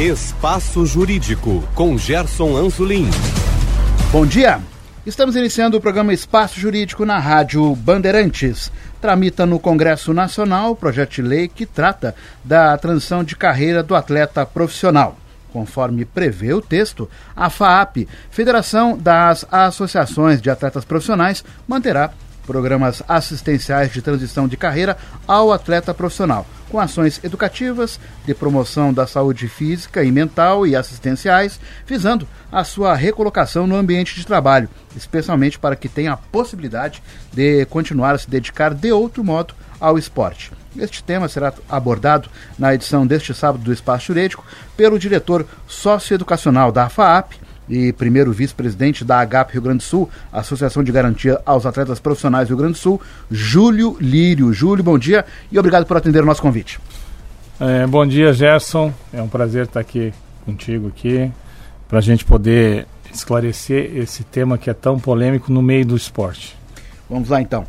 Espaço Jurídico, com Gerson Anzolin. Bom dia. Estamos iniciando o programa Espaço Jurídico na Rádio Bandeirantes. Tramita no Congresso Nacional o projeto de lei que trata da transição de carreira do atleta profissional. Conforme prevê o texto, a FAAP, Federação das Associações de Atletas Profissionais, manterá programas assistenciais de transição de carreira ao atleta profissional, com ações educativas, de promoção da saúde física e mental e assistenciais, visando a sua recolocação no ambiente de trabalho, especialmente para que tenha a possibilidade de continuar a se dedicar de outro modo ao esporte. Este tema será abordado na edição deste sábado do Espaço Jurídico pelo diretor socioeducacional da FAAP, e primeiro vice-presidente da AGAP Rio Grande do Sul, Associação de Garantia aos Atletas Profissionais do Rio Grande do Sul, Júlio Lírio. Júlio, bom dia e obrigado por atender o nosso convite. É, bom dia, Gerson. É um prazer estar aqui contigo aqui para a gente poder esclarecer esse tema que é tão polêmico no meio do esporte. Vamos lá então.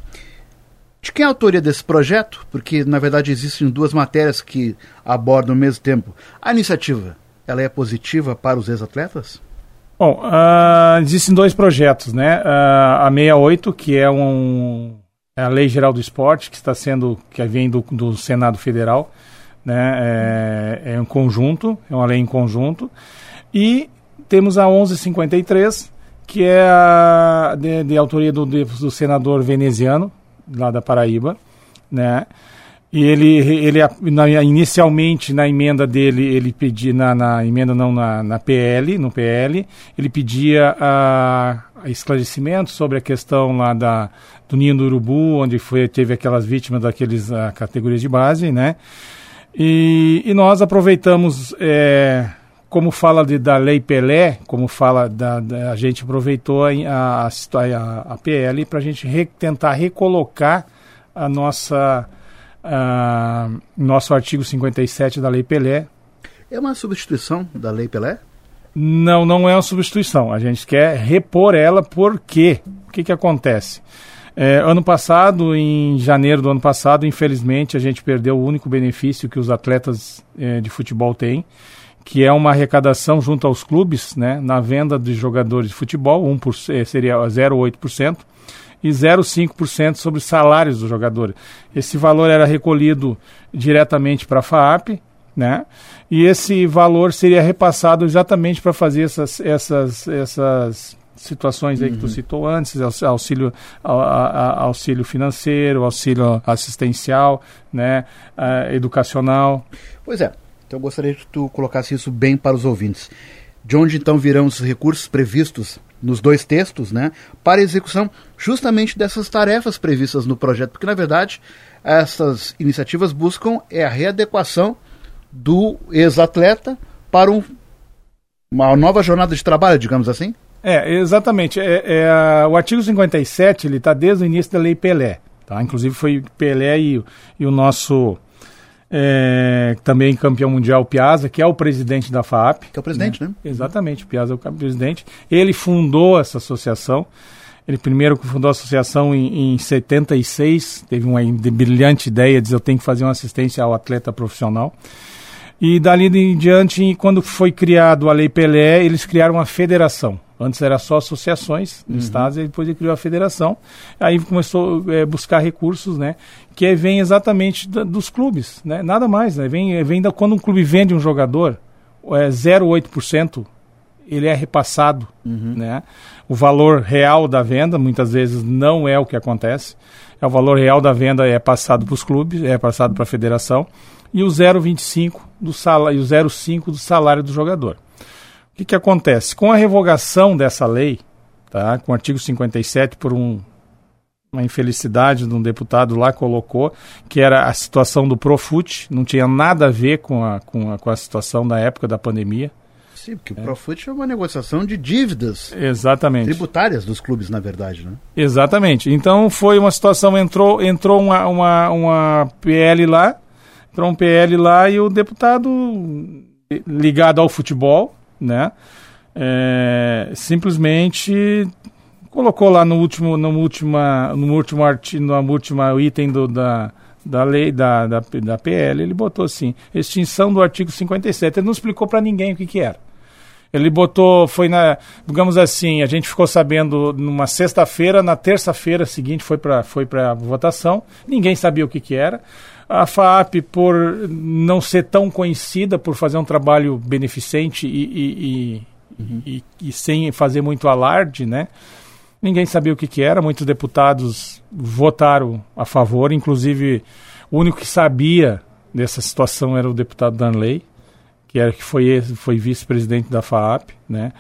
De quem é a autoria desse projeto? Porque na verdade existem duas matérias que abordam ao mesmo tempo. A iniciativa, ela é positiva para os ex-atletas? Bom, uh, existem dois projetos, né? Uh, a 68, que é um é a Lei Geral do Esporte, que está sendo, que vem do, do Senado Federal, né? É, é, um conjunto, é uma lei em conjunto. E temos a 1153, que é a, de, de autoria do, do senador veneziano, lá da Paraíba, né? E ele, ele na, inicialmente na emenda dele, ele pedia, na, na emenda não, na, na, PL, no PL, ele pedia a, a esclarecimento sobre a questão lá da, do Ninho do Urubu, onde foi, teve aquelas vítimas daqueles a, categorias de base, né? E, e nós aproveitamos, é, como fala de, da Lei Pelé, como fala da, da a gente aproveitou a, a, a, a PL para a gente re, tentar recolocar a nossa uh, nosso artigo 57 da Lei Pelé. É uma substituição da Lei Pelé? Não, não é uma substituição. A gente quer repor ela porque o que, que acontece? É, ano passado, em janeiro do ano passado, infelizmente, a gente perdeu o único benefício que os atletas é, de futebol têm, que é uma arrecadação junto aos clubes, né, na venda de jogadores de futebol, 1 por, é, seria 0,8%, e 0,5% sobre os salários dos jogadores. Esse valor era recolhido diretamente para a FAAP, né? E esse valor seria repassado exatamente para fazer essas, essas, essas situações aí uhum. que tu uhum. citou antes, auxílio, auxílio financeiro, auxílio assistencial, né, uh, educacional. Pois é, então eu gostaria que tu colocasse isso bem para os ouvintes. De onde então virão os recursos previstos nos dois textos, né, para execução justamente dessas tarefas previstas no projeto, porque na verdade essas iniciativas buscam é a readequação do ex-atleta para um, uma nova jornada de trabalho, digamos assim? É, exatamente. É, é o artigo 57 ele está desde o início da Lei Pelé. Tá? Inclusive foi Pelé e, e o nosso é, também campeão mundial Piazza, que é o presidente da FAAP. Que é o presidente, né? né? Exatamente, Piazza é o presidente. Ele fundou essa associação. Ele primeiro fundou a associação em, em 76, teve uma brilhante ideia de eu tenho que fazer uma assistência ao atleta profissional. E dali em diante, quando foi criado a Lei Pelé, eles criaram uma federação. Antes era só associações uhum. estados e depois ele criou a federação. Aí começou a é, buscar recursos, né? Que vem exatamente da, dos clubes, né? Nada mais, né? Vem, vem da, quando um clube vende um jogador, é 0,8% ele é repassado, uhum. né? O valor real da venda muitas vezes não é o que acontece. É o valor real da venda é passado para os clubes, é passado para a federação e o 0,25 do salário, o 0,5 do salário do jogador. O que, que acontece? Com a revogação dessa lei, tá, com o artigo 57, por um, uma infelicidade de um deputado lá colocou, que era a situação do Profut, não tinha nada a ver com a, com a, com a situação da época da pandemia. Sim, porque é. o Profut é uma negociação de dívidas Exatamente. tributárias dos clubes, na verdade, né? Exatamente. Então foi uma situação, entrou, entrou uma, uma, uma PL lá, entrou um PL lá e o deputado ligado ao futebol, né? É, simplesmente colocou lá no último, no última, no último artigo, no último item do, da, da lei da, da, da PL, ele botou assim, extinção do artigo 57. Ele não explicou para ninguém o que, que era. Ele botou, foi na, digamos assim, a gente ficou sabendo numa sexta-feira, na terça-feira seguinte foi para foi a votação, ninguém sabia o que, que era. A FAP, por não ser tão conhecida, por fazer um trabalho beneficente e, e, e, uhum. e, e sem fazer muito alarde, né? Ninguém sabia o que, que era, muitos deputados votaram a favor, inclusive o único que sabia dessa situação era o deputado Danley, que era que foi foi vice-presidente da FAAP, né?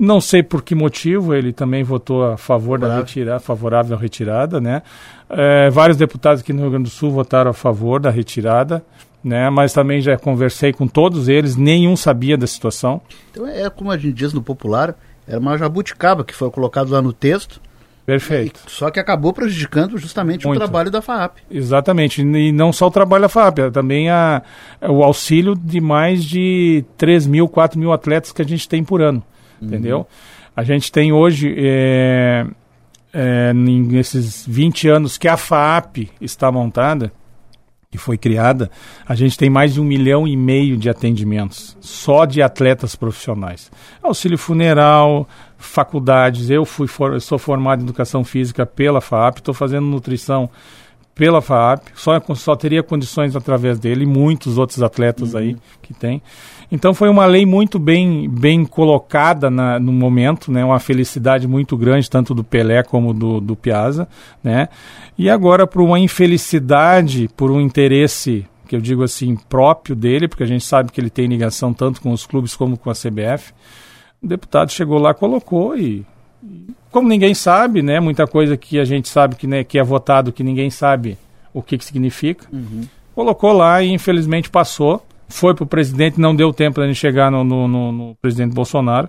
Não sei por que motivo ele também votou a favor favorável. da retirada, favorável à retirada, né? É, vários deputados aqui no Rio Grande do Sul votaram a favor da retirada, né? Mas também já conversei com todos eles, nenhum sabia da situação. Então é como a gente diz no popular, era uma jabuticaba que foi colocado lá no texto Perfeito. Só que acabou prejudicando justamente Muito. o trabalho da FAAP. Exatamente. E não só o trabalho da FAAP, também a, o auxílio de mais de 3 mil, 4 mil atletas que a gente tem por ano. Uhum. Entendeu? A gente tem hoje, é, é, nesses 20 anos que a FAAP está montada, que foi criada, a gente tem mais de um milhão e meio de atendimentos, só de atletas profissionais. Auxílio funeral, faculdades, eu fui for, eu sou formado em educação física pela FAP, estou fazendo nutrição pela FAP, só, só teria condições através dele, e muitos outros atletas uhum. aí que tem. Então foi uma lei muito bem, bem colocada na, no momento, né? uma felicidade muito grande, tanto do Pelé como do, do Piazza. Né? E agora, por uma infelicidade, por um interesse, que eu digo assim, próprio dele, porque a gente sabe que ele tem ligação tanto com os clubes como com a CBF, o deputado chegou lá, colocou e como ninguém sabe, né, muita coisa que a gente sabe que, né, que é votado que ninguém sabe o que, que significa, uhum. colocou lá e infelizmente passou foi para o presidente, não deu tempo para ele chegar no, no, no, no, presidente Bolsonaro,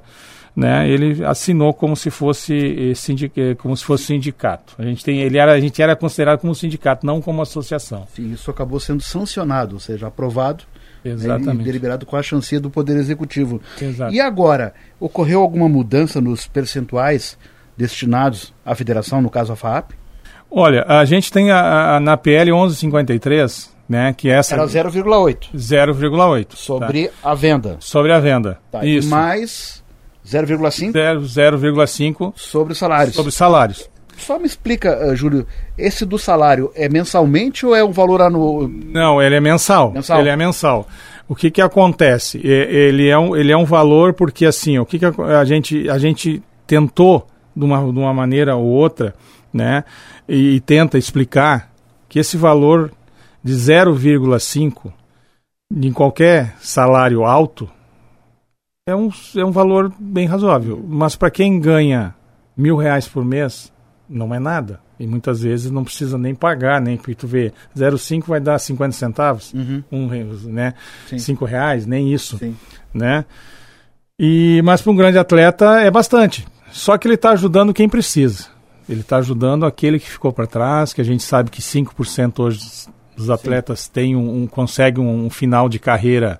né? Ele assinou como se fosse eh, sindic, eh, como se fosse sindicato. A gente tem, ele era, a gente era considerado como sindicato, não como associação. Sim, isso acabou sendo sancionado, ou seja, aprovado. Né, Exatamente. Deliberado com a chance do Poder Executivo. Exato. E agora, ocorreu alguma mudança nos percentuais destinados à federação, no caso a FAP? Olha, a gente tem a, a, na PL 1153, né? Que essa era 0,8. 0,8. Sobre tá. a venda. Sobre a venda. Tá. Isso. Mais 0,5? 0,5 sobre salários. Sobre salários. Só me explica, uh, Júlio, esse do salário é mensalmente ou é um valor anual? Não, ele é mensal. mensal. Ele é mensal. O que que acontece? Ele é um, ele é um valor porque assim, o que, que a, a gente a gente tentou de uma, de uma maneira ou outra, né? E, e tenta explicar que esse valor de 0,5 em qualquer salário alto é um, é um valor bem razoável. Mas para quem ganha mil reais por mês, não é nada. E muitas vezes não precisa nem pagar, nem porque tu vê, 0,5 vai dar 50 centavos, uhum. um, né? Sim. 5 reais, nem isso. Sim. Né? E, mas para um grande atleta é bastante. Só que ele está ajudando quem precisa. Ele está ajudando aquele que ficou para trás, que a gente sabe que 5% hoje os atletas têm um, um, conseguem um, final de carreira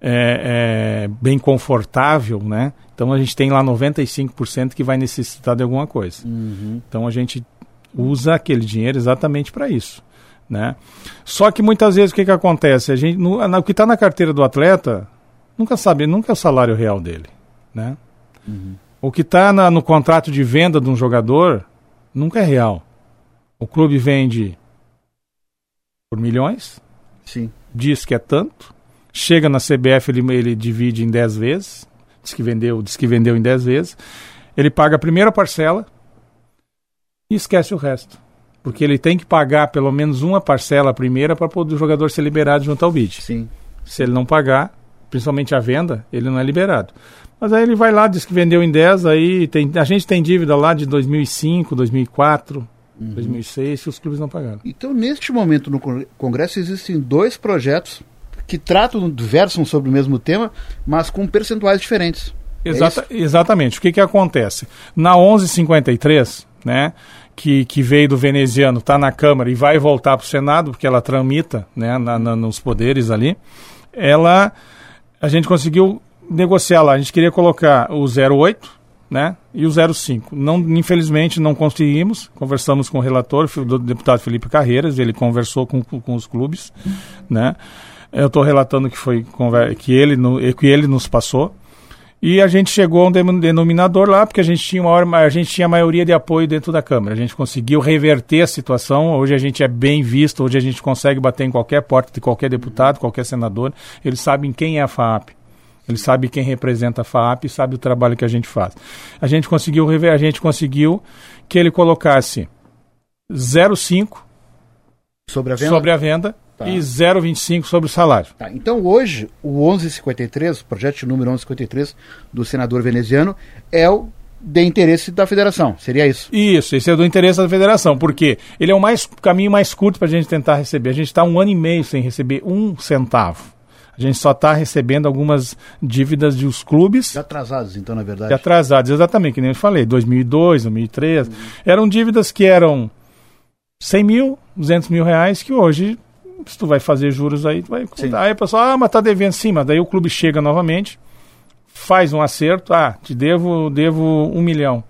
é, é, bem confortável, né? Então a gente tem lá 95% que vai necessitar de alguma coisa. Uhum. Então a gente usa aquele dinheiro exatamente para isso. Né? Só que muitas vezes o que, que acontece? A gente, no, no, o que está na carteira do atleta nunca sabe, nunca é o salário real dele. Né? Uhum. O que está no contrato de venda de um jogador nunca é real. O clube vende por milhões. Sim. Diz que é tanto. Chega na CBF, ele, ele divide em 10 vezes. Diz que vendeu, diz que vendeu em 10 vezes. Ele paga a primeira parcela e esquece o resto. Porque ele tem que pagar pelo menos uma parcela primeira para o jogador ser liberado junto ao bid. Sim. Se ele não pagar, principalmente a venda, ele não é liberado. Mas aí ele vai lá, diz que vendeu em 10, aí tem, a gente tem dívida lá de 2005, 2004, uhum. 2006, que os clubes não pagaram. Então, neste momento no Congresso existem dois projetos que tratam, versam sobre o mesmo tema, mas com percentuais diferentes. É Exata, é exatamente. O que, que acontece? Na 1153, né, que, que veio do veneziano, está na Câmara e vai voltar para o Senado, porque ela tramita né, na, na, nos poderes ali, ela, a gente conseguiu negociar lá. A gente queria colocar o 08, né? E o 05. Não, infelizmente não conseguimos. Conversamos com o relator, o deputado Felipe Carreiras, ele conversou com, com os clubes, né? Eu estou relatando que foi que ele, que ele nos passou. E a gente chegou a um denominador lá, porque a gente tinha uma a gente tinha maioria de apoio dentro da Câmara. A gente conseguiu reverter a situação. Hoje a gente é bem visto, hoje a gente consegue bater em qualquer porta de qualquer deputado, qualquer senador. Eles sabem quem é a FAP. Eles sabem quem representa a FAP e sabe o trabalho que a gente faz. A gente conseguiu rever, a gente conseguiu que ele colocasse 0,5 sobre a venda, sobre a venda tá. e 0,25 sobre o salário. Tá. Então hoje o 1153, o projeto número 1153 do senador veneziano é o de interesse da federação, seria isso? Isso, esse é do interesse da federação, porque ele é o mais, caminho mais curto para a gente tentar receber. A gente está um ano e meio sem receber um centavo. A gente só está recebendo algumas dívidas dos clubes. De atrasados, então, na verdade. De atrasados, exatamente, que nem eu falei, 2002, 2003. Uhum. Eram dívidas que eram 100 mil, 200 mil reais, que hoje se tu vai fazer juros aí, tu vai. Aí o pessoal, ah, mas tá devendo sim, mas daí o clube chega novamente, faz um acerto, ah, te devo, devo um milhão.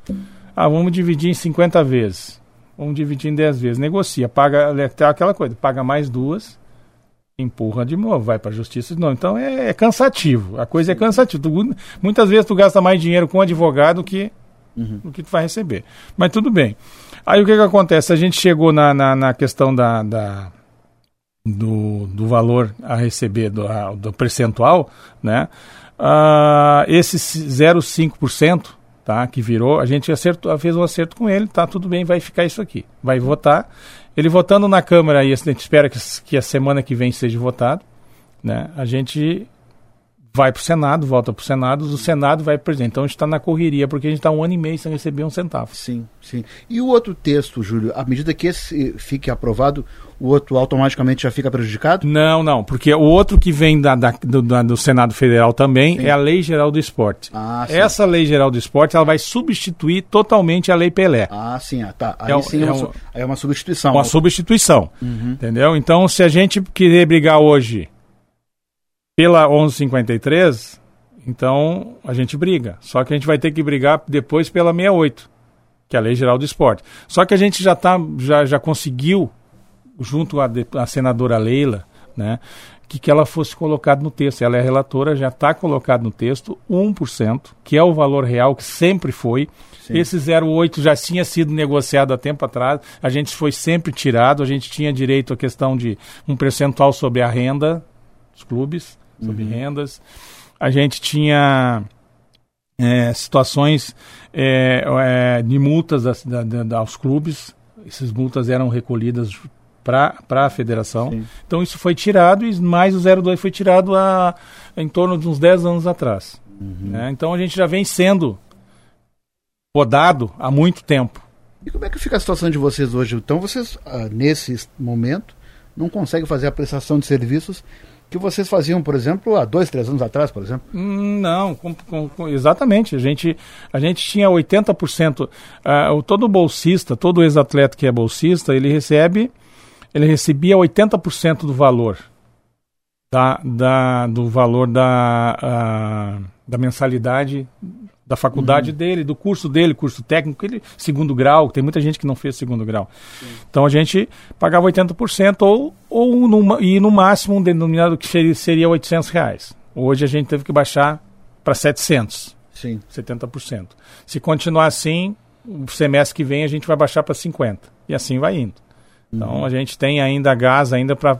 Ah, vamos dividir em 50 vezes. Vamos dividir em 10 vezes. Negocia, paga aquela coisa, paga mais duas, empurra de novo, vai para a justiça de novo. Então é, é, cansativo. A coisa é cansativa. Tu, muitas vezes tu gasta mais dinheiro com advogado que uhum. do que tu vai receber. Mas tudo bem. Aí o que, que acontece? A gente chegou na, na, na questão da, da do, do valor a receber do, a, do percentual, né? Uh, esse 0,5% tá, que virou, a gente acertou, fez um acerto com ele, tá tudo bem, vai ficar isso aqui. Vai votar. Ele votando na Câmara, e a gente espera que, que a semana que vem seja votado, né? A gente vai para o Senado, volta para o Senado, o Senado vai para o presidente. Então a gente está na correria, porque a gente está um ano e meio sem receber um centavo. Sim, sim. E o outro texto, Júlio, à medida que esse fique aprovado, o outro automaticamente já fica prejudicado? Não, não, porque o outro que vem da, da, do, da, do, Senado Federal também sim. é a Lei Geral do Esporte. Ah, sim. Essa Lei Geral do Esporte ela vai substituir totalmente a Lei Pelé. Ah, sim, ah, tá. Aí é, sim é, é, uma, é uma substituição. Uma substituição, uhum. entendeu? Então, se a gente querer brigar hoje pela 1153, então a gente briga. Só que a gente vai ter que brigar depois pela 68, que é a Lei Geral do Esporte. Só que a gente já, tá, já, já conseguiu, junto à, à senadora Leila, né, que, que ela fosse colocada no texto. Ela é relatora, já está colocado no texto 1%, que é o valor real que sempre foi. Sim. Esse 0,8 já tinha sido negociado há tempo atrás, a gente foi sempre tirado, a gente tinha direito à questão de um percentual sobre a renda dos clubes sobre uhum. rendas. A gente tinha é, situações é, é, de multas da, da, da, aos clubes. Essas multas eram recolhidas para a federação. Sim. Então isso foi tirado e mais o 02 foi tirado há, em torno de uns 10 anos atrás. Uhum. Né? Então a gente já vem sendo podado há muito tempo. E como é que fica a situação de vocês hoje? Então vocês, ah, nesse momento, não conseguem fazer a prestação de serviços que vocês faziam, por exemplo, há dois, três anos atrás, por exemplo? Hum, não, com, com, com, exatamente. A gente, a gente tinha 80%. Uh, ah, todo bolsista, todo ex-atleta que é bolsista, ele recebe, ele recebia 80% do valor. Da, da, do valor da, uh, da mensalidade da faculdade uhum. dele, do curso dele, curso técnico, ele, segundo grau, tem muita gente que não fez segundo grau. Sim. Então a gente pagava 80% ou, ou no, e no máximo um denominado que seria, seria 800 reais. Hoje a gente teve que baixar para 700. Sim. 70%. Se continuar assim, o semestre que vem a gente vai baixar para 50%. E assim vai indo. Então uhum. a gente tem ainda gás ainda para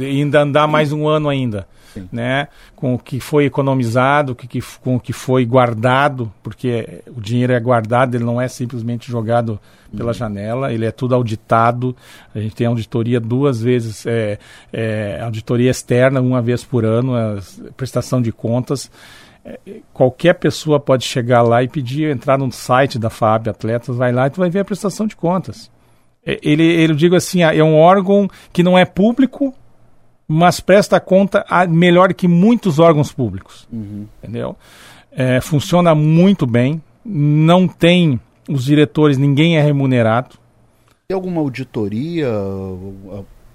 ainda andar mais um ano ainda, Sim. né? Com o que foi economizado, que, que, com o que foi guardado, porque o dinheiro é guardado, ele não é simplesmente jogado pela uhum. janela, ele é tudo auditado. A gente tem auditoria duas vezes, é, é, auditoria externa uma vez por ano, a prestação de contas é, qualquer pessoa pode chegar lá e pedir, entrar no site da FAB Atletas, vai lá e tu vai ver a prestação de contas. É, ele, ele digo assim, ah, é um órgão que não é público, mas presta conta a, melhor que muitos órgãos públicos. Uhum. Entendeu? É, funciona muito bem, não tem os diretores, ninguém é remunerado. Tem alguma auditoria,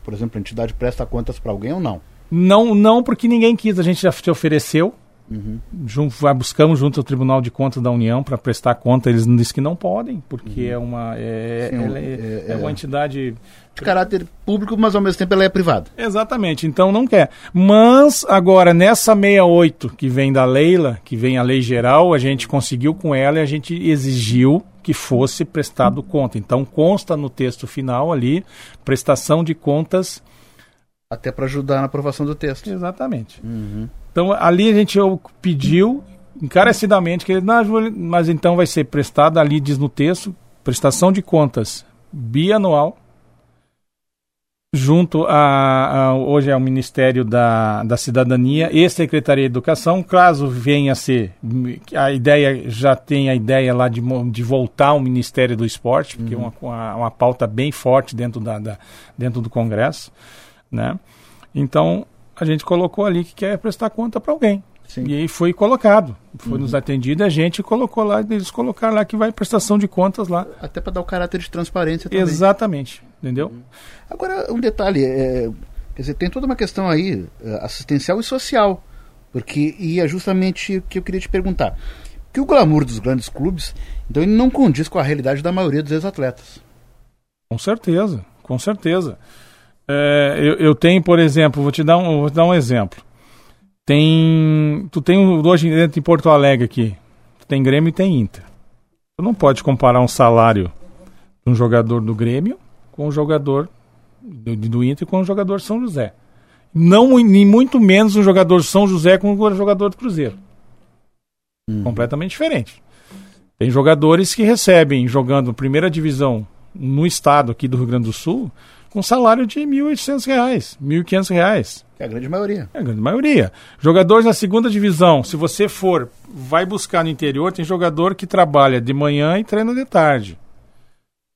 por exemplo, a entidade presta contas para alguém ou não? Não, não, porque ninguém quis. A gente já te ofereceu, Uhum. Buscamos junto ao Tribunal de Contas da União para prestar conta. Eles dizem que não podem, porque uhum. é, uma, é, Sim, é, é, é, uma entidade de caráter público, mas ao mesmo tempo ela é privada. Exatamente, então não quer. Mas agora, nessa 68 que vem da Leila, que vem a lei geral, a gente conseguiu com ela e a gente exigiu que fosse prestado conta. Então consta no texto final ali, prestação de contas. Até para ajudar na aprovação do texto. Exatamente. Uhum. Então ali a gente pediu encarecidamente que ele, mas então vai ser prestado ali diz no texto prestação de contas bianual junto a, a, hoje é o Ministério da, da Cidadania e Secretaria de Educação, caso venha a ser a ideia já tem a ideia lá de, de voltar ao Ministério do Esporte, porque uhum. é uma, uma, uma, pauta bem forte dentro, da, da, dentro do Congresso, né? Então a gente colocou ali que quer prestar conta para alguém. Sim. E aí foi colocado, foi uhum. nos atendido, a gente colocou lá, eles colocaram lá que vai prestação de contas lá. Até para dar o caráter de transparência também. Exatamente, entendeu? Uhum. Agora, um detalhe, é, quer dizer, tem toda uma questão aí é, assistencial e social, porque e é justamente o que eu queria te perguntar. Que o glamour dos grandes clubes, então ele não condiz com a realidade da maioria dos ex-atletas. Com certeza, com certeza. É, eu, eu, tenho, por exemplo, vou te dar um, vou te dar um exemplo. Tem, tu tem hoje dentro em Porto Alegre aqui, tu tem Grêmio e tem Inter. Tu não pode comparar um salário de um jogador do Grêmio com um jogador do, do Inter com um jogador São José. Não, nem muito menos um jogador São José com um jogador do Cruzeiro. Hum. Completamente diferente. Tem jogadores que recebem, jogando primeira divisão no estado aqui do Rio Grande do Sul, com salário de R$ 1.800, R$ 1.500. É a grande maioria. É a grande maioria. Jogadores na segunda divisão, se você for, vai buscar no interior, tem jogador que trabalha de manhã e treina de tarde.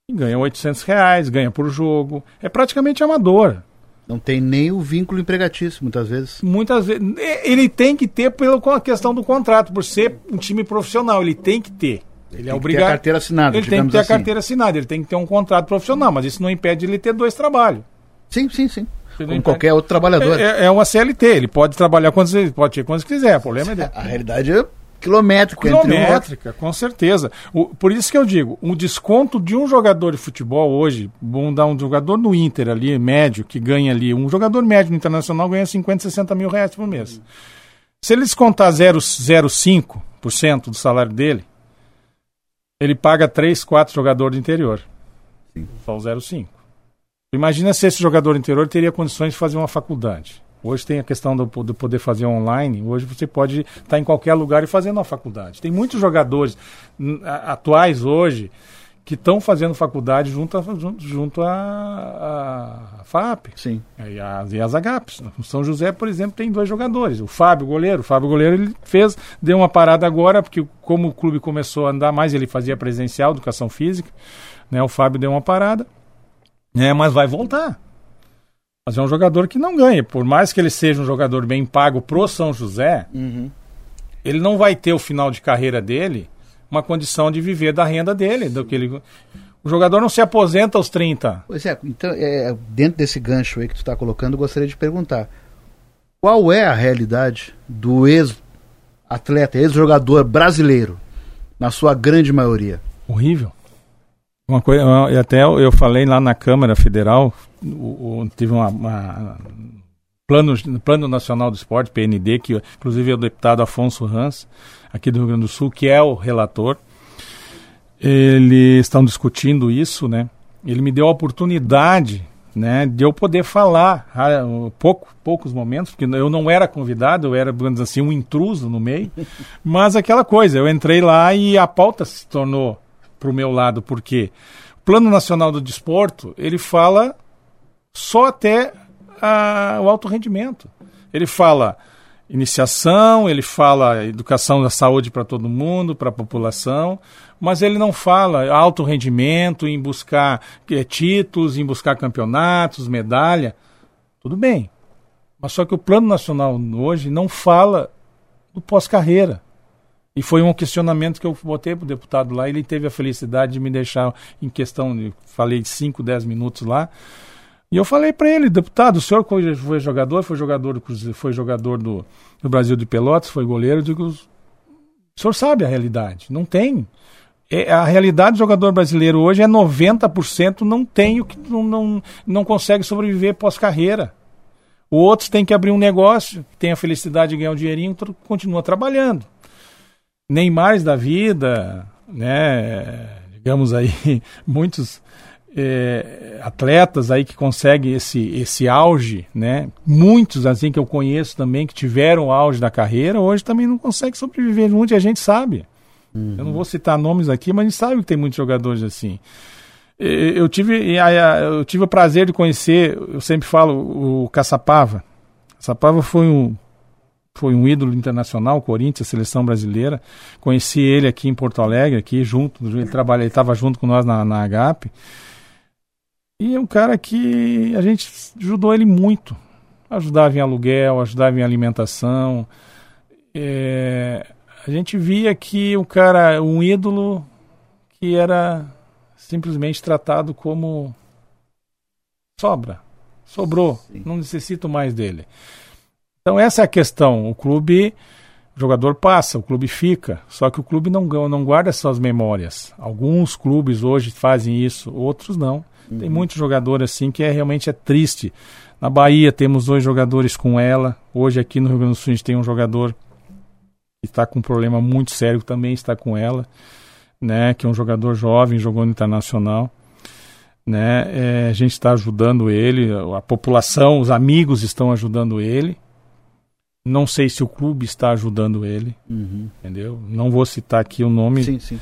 E ganha 800 reais, ganha por jogo. É praticamente amador. Não tem nem o vínculo empregatício, muitas vezes. Muitas vezes. Ele tem que ter pela questão do contrato, por ser um time profissional, ele tem que ter. Ele, é obrigado. Ter a carteira assinada. Ele tem que ter assim. a carteira assinada, ele tem que ter um contrato profissional, mas isso não impede ele ter dois trabalhos. Sim, sim, sim. Como qualquer outro trabalhador. É, é, uma CLT, ele pode trabalhar quantos pode ter quantos quiser, o problema é dele. A realidade é quilométrica. Quilométrica, um com certeza. O, por isso que eu digo, um desconto de um jogador de futebol hoje, vamos dar um jogador no Inter ali, médio, que ganha ali, um jogador médio no Internacional ganha 50, 60 mil reais por mês. Se ele descontar 0,05% do salário dele, ele paga 3, 4 jogadores do interior. Sim. Só o 0,5. Imagina se esse jogador interior teria condições de fazer uma faculdade. Hoje tem a questão do, do poder fazer online. Hoje você pode estar em qualquer lugar e fazendo uma faculdade. Tem muitos jogadores atuais hoje que estão fazendo faculdade junto a, junto, junto a, a FAP Sim. E, as, e as AGAPs. O São José, por exemplo, tem dois jogadores. O Fábio, goleiro. O Fábio, goleiro, ele fez, deu uma parada agora, porque como o clube começou a andar mais, ele fazia presencial, educação física. Né, o Fábio deu uma parada. É, mas vai voltar. Mas é um jogador que não ganha. Por mais que ele seja um jogador bem pago pro São José, uhum. ele não vai ter o final de carreira dele uma condição de viver da renda dele, do que ele. O jogador não se aposenta aos 30. Pois é, então, é, dentro desse gancho aí que tu está colocando, eu gostaria de perguntar: qual é a realidade do ex-atleta, ex-jogador brasileiro, na sua grande maioria? Horrível. Uma coisa, e até eu falei lá na Câmara Federal, o, o, tive uma, uma plano, plano Nacional do Esporte, PND, que inclusive é o deputado Afonso Hans, aqui do Rio Grande do Sul, que é o relator. Eles estão discutindo isso, né? Ele me deu a oportunidade, né, de eu poder falar ah, pouco, poucos momentos, porque eu não era convidado, eu era, digamos assim, um intruso no meio. Mas aquela coisa, eu entrei lá e a pauta se tornou para o meu lado, porque o Plano Nacional do Desporto, ele fala só até a, o alto rendimento. Ele fala iniciação, ele fala educação da saúde para todo mundo, para a população, mas ele não fala alto rendimento, em buscar é, títulos, em buscar campeonatos, medalha. Tudo bem. Mas só que o Plano Nacional hoje não fala do pós-carreira. E foi um questionamento que eu botei para o deputado lá. Ele teve a felicidade de me deixar em questão, falei 5, 10 minutos lá. E eu falei para ele, deputado, o senhor foi jogador, foi jogador do, foi jogador do, do Brasil de Pelotas, foi goleiro, eu digo, o senhor sabe a realidade, não tem. É, a realidade do jogador brasileiro hoje é 90% não tem o que não, não, não consegue sobreviver pós-carreira. Outros têm que abrir um negócio, tem a felicidade de ganhar um dinheirinho, continua trabalhando. Neymar da vida, né, digamos aí, muitos é, atletas aí que conseguem esse, esse auge, né? Muitos assim que eu conheço também que tiveram o auge da carreira, hoje também não conseguem sobreviver muito e a gente sabe. Uhum. Eu não vou citar nomes aqui, mas a gente sabe que tem muitos jogadores assim. Eu tive, eu tive o prazer de conhecer, eu sempre falo, o Caçapava. Caçapava foi um, foi um ídolo internacional, Corinthians, seleção brasileira. Conheci ele aqui em Porto Alegre, aqui junto, ele trabalha, ele estava junto com nós na, na HP. E é um cara que a gente ajudou ele muito. Ajudava em aluguel, ajudava em alimentação. É, a gente via que o cara, um ídolo que era simplesmente tratado como sobra, sobrou, Sim. não necessito mais dele. Então essa é a questão. O clube, o jogador passa, o clube fica, só que o clube não, não guarda suas memórias. Alguns clubes hoje fazem isso, outros não. Uhum. Tem muitos jogadores assim que é realmente é triste. Na Bahia temos dois jogadores com ela. Hoje aqui no Rio Grande do Sul a gente tem um jogador que está com um problema muito sério que também está com ela, né? Que é um jogador jovem, jogou no internacional. Né? É, a gente está ajudando ele, a população, os amigos estão ajudando ele. Não sei se o clube está ajudando ele, uhum. entendeu? Não vou citar aqui o nome, sim, sim.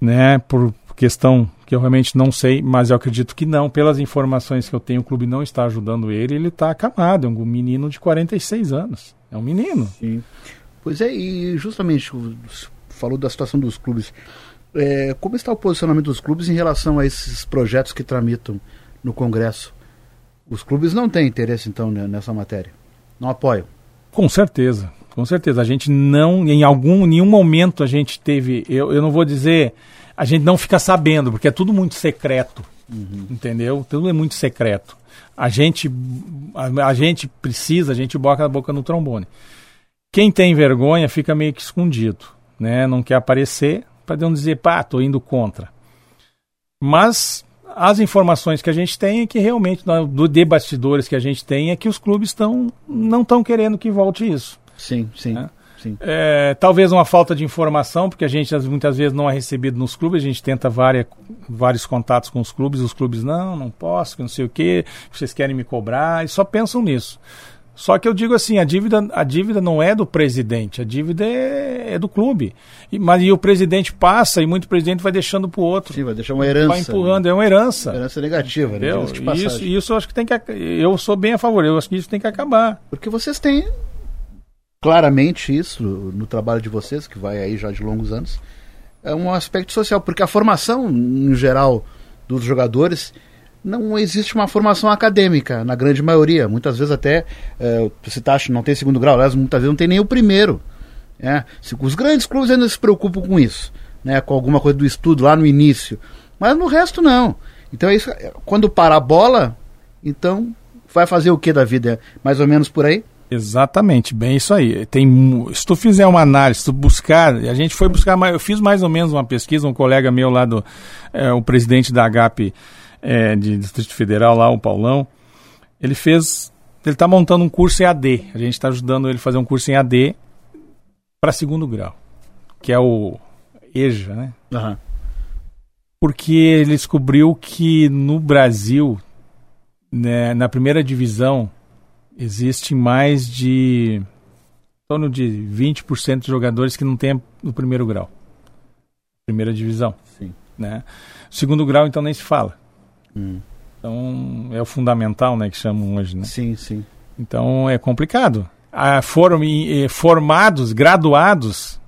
né? Por questão que eu realmente não sei, mas eu acredito que não. Pelas informações que eu tenho, o clube não está ajudando ele. Ele está acamado, é um menino de 46 anos. É um menino. Sim. Pois é, e justamente falou da situação dos clubes. É, como está o posicionamento dos clubes em relação a esses projetos que tramitam no Congresso? Os clubes não têm interesse, então, nessa matéria? Não apoiam? Com certeza, com certeza. A gente não, em algum, nenhum momento a gente teve, eu, eu não vou dizer a gente não fica sabendo, porque é tudo muito secreto. Uhum. Entendeu? Tudo é muito secreto. A gente, a, a, gente precisa, a gente boca a boca no trombone. Quem tem vergonha fica meio que escondido, né? Não quer aparecer para não dizer, pá, tô indo contra. Mas as informações que a gente tem é que realmente, do de bastidores que a gente tem, é que os clubes estão não estão querendo que volte isso. Sim, sim. Né? É, talvez uma falta de informação, porque a gente muitas vezes não é recebido nos clubes, a gente tenta várias, vários contatos com os clubes, os clubes não, não posso, não sei o que, vocês querem me cobrar, e só pensam nisso. Só que eu digo assim, a dívida, a dívida não é do presidente, a dívida é, é do clube. E, mas e o presidente passa e muito presidente vai deixando para o outro. Sim, vai deixar uma herança. Vai empurrando, né? é uma herança. Herança negativa, né? Isso, isso eu acho que tem que. Eu sou bem a favor, eu acho que isso tem que acabar. Porque vocês têm claramente isso no trabalho de vocês, que vai aí já de longos anos, é um aspecto social, porque a formação, em geral, dos jogadores, não existe uma formação acadêmica, na grande maioria. Muitas vezes até, é, se tá, não tem segundo grau, aliás, muitas vezes não tem nem o primeiro. É, os grandes clubes ainda se preocupam com isso, né, com alguma coisa do estudo lá no início, mas no resto não. Então é isso, quando para a bola, então vai fazer o que da vida? Mais ou menos por aí? Exatamente, bem isso aí. Tem, se tu fizer uma análise, se tu buscar, a gente foi buscar, eu fiz mais ou menos uma pesquisa, um colega meu lá do, é, o presidente da HAP é, de Distrito Federal lá, o Paulão, ele fez, ele está montando um curso em AD, a gente está ajudando ele a fazer um curso em AD para segundo grau, que é o EJA, né? Uhum. Porque ele descobriu que no Brasil, né, na primeira divisão, existe mais de em torno de 20% de jogadores que não tem no primeiro grau. Primeira divisão. Sim. Né? Segundo grau, então, nem se fala. Hum. Então, é o fundamental, né, que chamam hoje, né? Sim, sim. Então, é complicado. Ah, foram formados, graduados,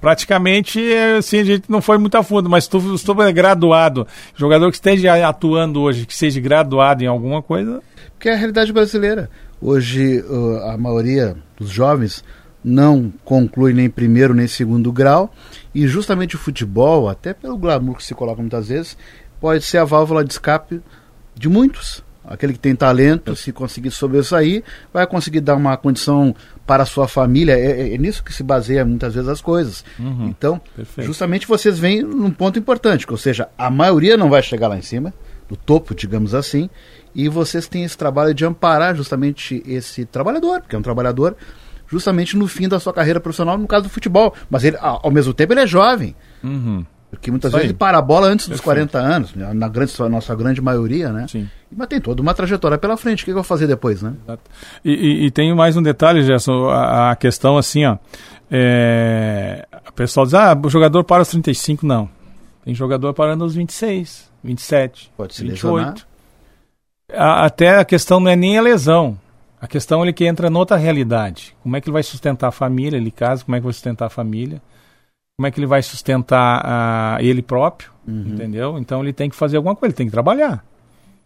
praticamente, assim, a gente não foi muito a fundo, mas se tu, se tu é graduado, jogador que esteja atuando hoje, que seja graduado em alguma coisa, que é a realidade brasileira. Hoje, a maioria dos jovens não conclui nem primeiro nem segundo grau, e justamente o futebol, até pelo glamour que se coloca muitas vezes, pode ser a válvula de escape de muitos. Aquele que tem talento, se conseguir sobressair, vai conseguir dar uma condição para a sua família. É, é, é nisso que se baseia muitas vezes as coisas. Uhum, então, perfeito. justamente vocês vêm num ponto importante, ou seja, a maioria não vai chegar lá em cima, do topo, digamos assim, e vocês têm esse trabalho de amparar justamente esse trabalhador, que é um trabalhador justamente no fim da sua carreira profissional, no caso do futebol. Mas ele, ao mesmo tempo, ele é jovem. Uhum. Porque muitas Isso vezes ele para a bola antes dos 40 anos, né? na grande, nossa grande maioria, né? Sim. Mas tem toda uma trajetória pela frente. O que eu vou fazer depois, né? E, e, e tem mais um detalhe, Gerson, a, a questão assim, ó. É, o pessoal diz, ah, o jogador para os 35, não. Tem jogador parando aos 26, 27, Pode se 28. A, até a questão não é nem a lesão. A questão é que entra noutra realidade. Como é que ele vai sustentar a família, ele casa, como é que vai sustentar a família? Como é que ele vai sustentar uh, ele próprio, uhum. entendeu? Então ele tem que fazer alguma coisa, ele tem que trabalhar.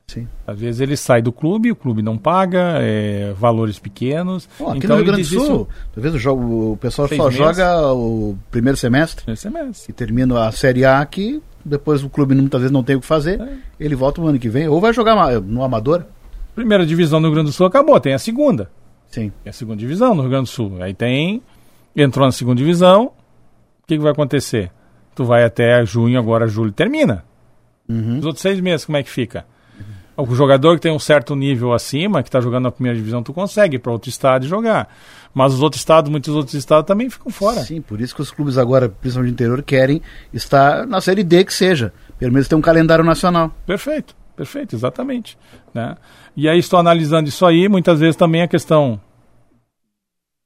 Sim. Às vezes ele sai do clube, o clube não paga, é, valores pequenos. Oh, aqui então no Rio Grande do Sul, às vezes o, jogo, o pessoal só meses. joga o primeiro semestre, primeiro semestre. e termina a Série A aqui, depois o clube muitas vezes não tem o que fazer, é. ele volta no ano que vem, ou vai jogar no Amador. Primeira divisão no Rio Grande do Sul acabou, tem a segunda. Sim. Tem a segunda divisão no Rio Grande do Sul. Aí tem. Entrou na segunda divisão. O que, que vai acontecer? Tu vai até junho, agora julho termina. Uhum. Os outros seis meses, como é que fica? Uhum. O jogador que tem um certo nível acima, que está jogando na primeira divisão, tu consegue ir para outro estado e jogar. Mas os outros estados, muitos outros estados também ficam fora. Sim, por isso que os clubes agora, principalmente do interior, querem estar na Série D que seja. Pelo menos ter um calendário nacional. Perfeito, perfeito, exatamente. Né? E aí estou analisando isso aí, muitas vezes também a questão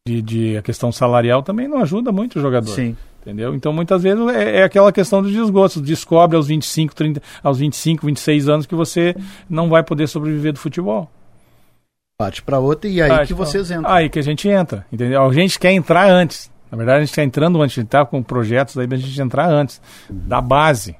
de, de, a questão salarial também não ajuda muito o jogador. Sim. Entendeu? Então muitas vezes é, é aquela questão dos desgostos. Descobre aos 25, 30, aos 25, 26 anos que você não vai poder sobreviver do futebol. Parte para outra e aí que vocês entram. Aí que a gente entra, entendeu? A gente quer entrar antes. Na verdade, a gente está entrando antes, a gente está com projetos aí para a gente entrar antes, da base.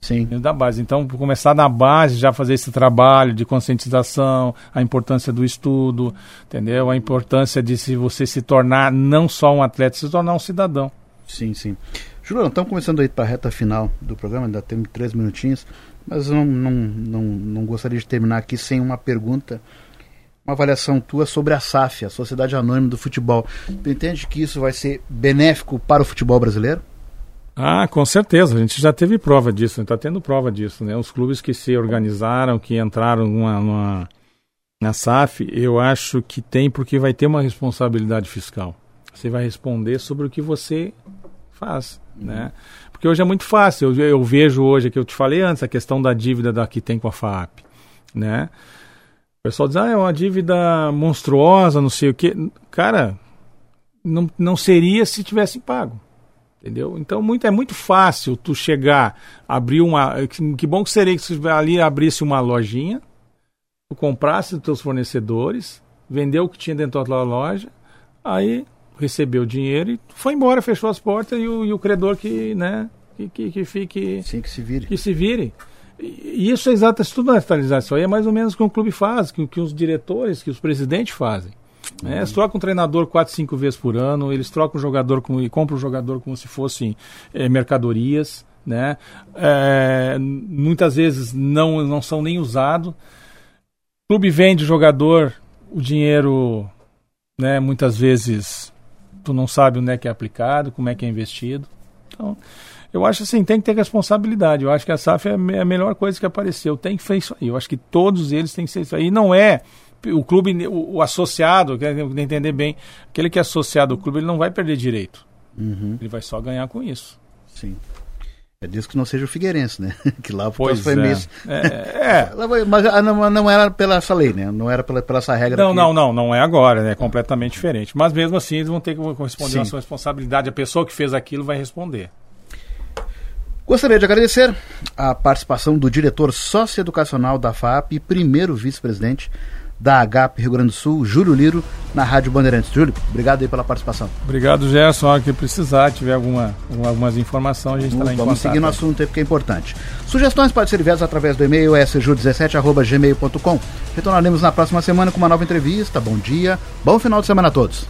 Sim. Da base. Então, começar na base, já fazer esse trabalho de conscientização, a importância do estudo, entendeu? A importância de se você se tornar não só um atleta, se tornar um cidadão. Sim, sim. Juliano, estamos começando aí para a reta final do programa, ainda temos três minutinhos, mas não, não, não, não gostaria de terminar aqui sem uma pergunta, uma avaliação tua sobre a SAF, a Sociedade Anônima do Futebol. Tu entende que isso vai ser benéfico para o futebol brasileiro? Ah, com certeza. A gente já teve prova disso, está tendo prova disso. Né? Os clubes que se organizaram, que entraram numa, numa, na SAF, eu acho que tem porque vai ter uma responsabilidade fiscal. Você vai responder sobre o que você faz, uhum. né? Porque hoje é muito fácil. Eu, eu vejo hoje, que eu te falei antes, a questão da dívida da, que tem com a FAP, né? O pessoal diz, ah, é uma dívida monstruosa, não sei o quê. Cara, não, não seria se tivesse pago. Entendeu? Então muito, é muito fácil tu chegar, abrir uma. Que, que bom que seria que você ali abrisse uma lojinha, tu comprasse dos teus fornecedores, vendeu o que tinha dentro da loja, aí recebeu o dinheiro e foi embora, fechou as portas e o, e o credor que, né, que, que, que fique. Sim, que se vire. Que se vire. E isso é exato, isso tudo na isso aí é mais ou menos o que um clube faz, que, que os diretores, que os presidentes fazem. Uhum. É, eles trocam um treinador quatro, cinco vezes por ano, eles trocam o jogador como, e compram o jogador como se fossem é, mercadorias, né? É, muitas vezes não, não são nem usados. O clube vende o jogador, o dinheiro, né, muitas vezes tu não sabe onde é que é aplicado, como é que é investido. Então, eu acho assim, tem que ter responsabilidade. Eu acho que a SAF é a melhor coisa que apareceu. Tem que ser isso aí. Eu acho que todos eles têm que ser isso aí. E não é o clube, o, o associado, quer entender bem, aquele que é associado ao clube, ele não vai perder direito. Uhum. Ele vai só ganhar com isso. Sim. É disso que não seja o Figueirense, né? que lá pois foi é. É, é. Mas ah, não, não era pela essa lei, né? Não era pela, pela essa regra. Não, que... não, não, não é agora, né? É completamente diferente. Mas mesmo assim, eles vão ter que responder a sua responsabilidade. A pessoa que fez aquilo vai responder. Gostaria de agradecer a participação do diretor socioeducacional da FAP e primeiro vice-presidente da HP Rio Grande do Sul, Júlio Liro, na Rádio Bandeirantes. Júlio, obrigado aí pela participação. Obrigado, Gerson. A que precisar, tiver alguma, algumas informações, a gente estará em Vamos seguir no assunto aí porque é importante. Sugestões podem ser enviadas através do e-mail sju17.gmail.com. Retornaremos na próxima semana com uma nova entrevista. Bom dia, bom final de semana a todos.